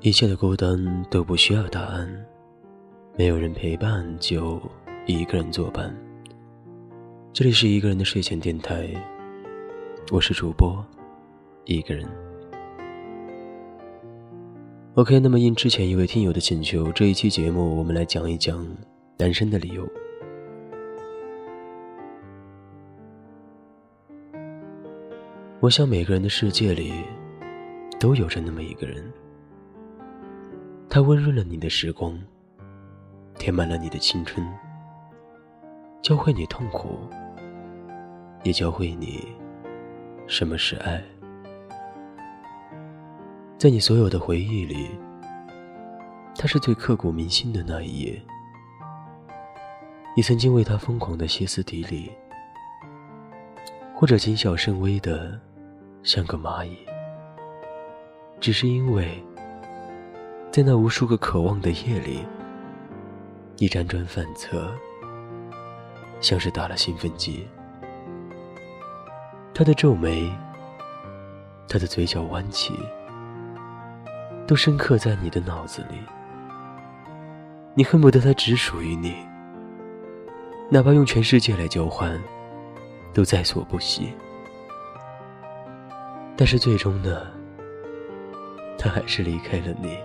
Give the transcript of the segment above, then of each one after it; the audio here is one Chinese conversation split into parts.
一切的孤单都不需要答案，没有人陪伴就一个人作伴。这里是一个人的睡前电台，我是主播一个人。OK，那么应之前一位听友的请求，这一期节目我们来讲一讲单身的理由。我想每个人的世界里都有着那么一个人。它温润了你的时光，填满了你的青春，教会你痛苦，也教会你什么是爱。在你所有的回忆里，他是最刻骨铭心的那一页。你曾经为他疯狂的歇斯底里，或者谨小慎微的像个蚂蚁，只是因为。在那无数个渴望的夜里，你辗转反侧，像是打了兴奋剂。他的皱眉，他的嘴角弯起，都深刻在你的脑子里。你恨不得他只属于你，哪怕用全世界来交换，都在所不惜。但是最终呢，他还是离开了你。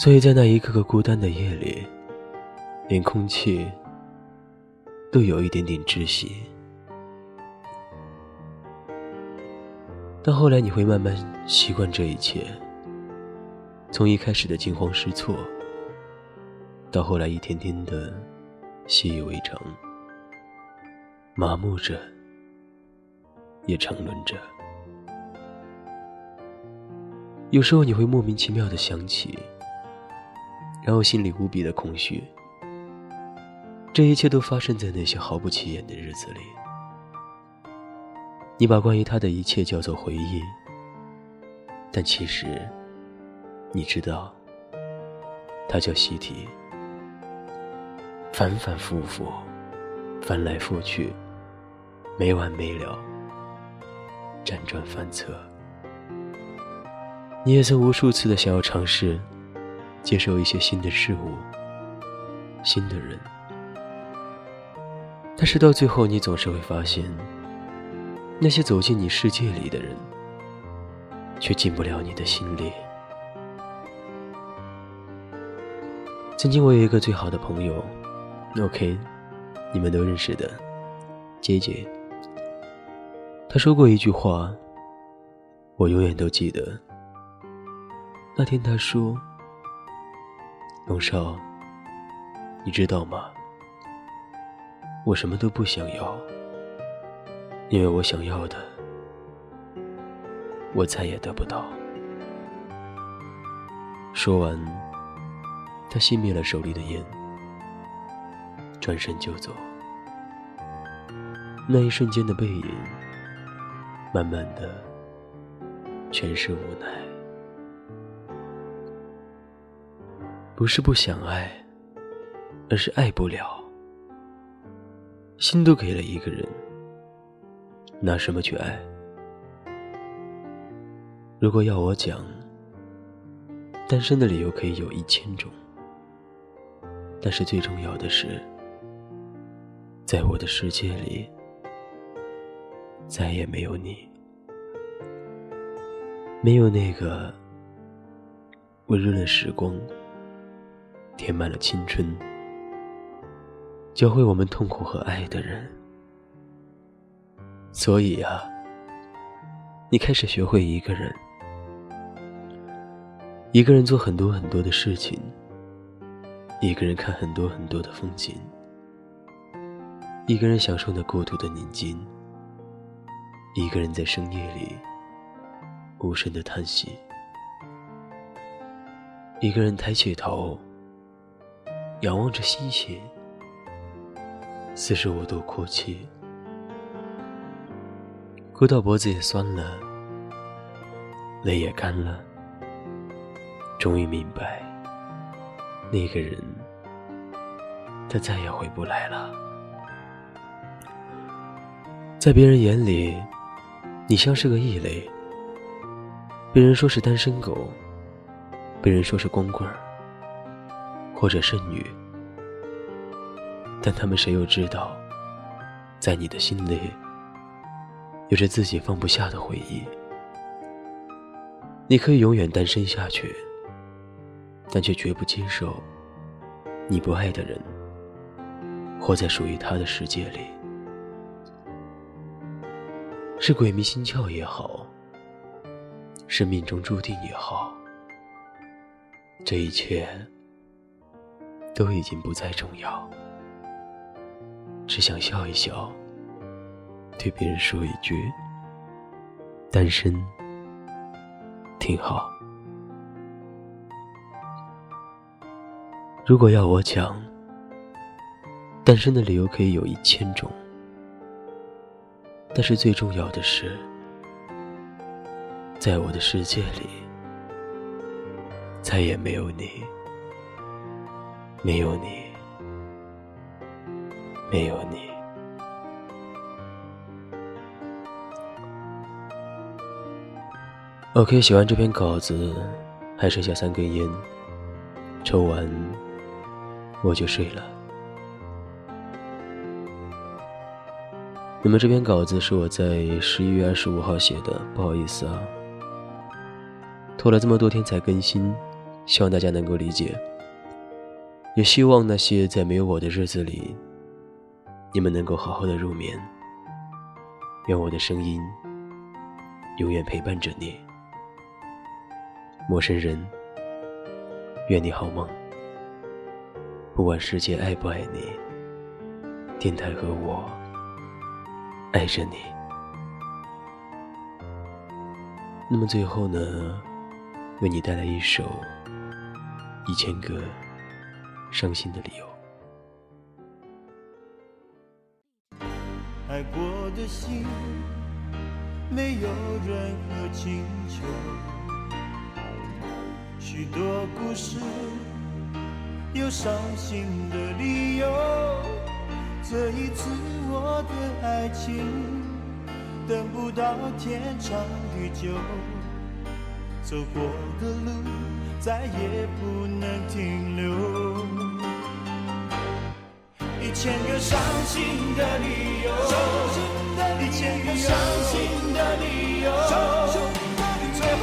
所以在那一个个孤单的夜里，连空气都有一点点窒息。到后来，你会慢慢习惯这一切。从一开始的惊慌失措，到后来一天天的习以为常，麻木着，也沉沦着。有时候，你会莫名其妙的想起。然后心里无比的空虚。这一切都发生在那些毫不起眼的日子里。你把关于他的一切叫做回忆，但其实，你知道，他叫习题，反反复复，翻来覆去，没完没了，辗转反侧。你也曾无数次的想要尝试。接受一些新的事物、新的人，但是到最后，你总是会发现，那些走进你世界里的人，却进不了你的心里。曾经我有一个最好的朋友，OK，你们都认识的，杰杰。他说过一句话，我永远都记得。那天他说。龙少，你知道吗？我什么都不想要，因为我想要的，我再也得不到。说完，他熄灭了手里的烟，转身就走。那一瞬间的背影，慢慢的，全是无奈。不是不想爱，而是爱不了。心都给了一个人，拿什么去爱？如果要我讲，单身的理由可以有一千种，但是最重要的是，在我的世界里，再也没有你，没有那个温润的时光。填满了青春，教会我们痛苦和爱的人。所以啊，你开始学会一个人，一个人做很多很多的事情，一个人看很多很多的风景，一个人享受那孤独的宁静，一个人在深夜里无声的叹息，一个人抬起头。仰望着星星，四十五度哭泣，哭到脖子也酸了，泪也干了。终于明白，那个人，他再也回不来了。在别人眼里，你像是个异类，被人说是单身狗，被人说是光棍儿，或者剩女，但他们谁又知道，在你的心里，有着自己放不下的回忆。你可以永远单身下去，但却绝不接受你不爱的人活在属于他的世界里。是鬼迷心窍也好，是命中注定也好，这一切都已经不再重要。只想笑一笑，对别人说一句：“单身。”挺好。如果要我讲，单身的理由可以有一千种，但是最重要的是，在我的世界里，再也没有你，没有你，没有你。OK，写完这篇稿子，还剩下三根烟，抽完我就睡了。那么这篇稿子是我在十一月二十五号写的，不好意思啊，拖了这么多天才更新，希望大家能够理解。也希望那些在没有我的日子里，你们能够好好的入眠。愿我的声音永远陪伴着你。陌生人，愿你好梦。不管世界爱不爱你，电台和我爱着你。那么最后呢，为你带来一首《一千个伤心的理由》。爱过的心，没有任何请求。许多故事有伤心的理由，这一次我的爱情等不到天长地久，走过的路再也不能停留。一千个伤心的理由，一千个伤心的理由，最后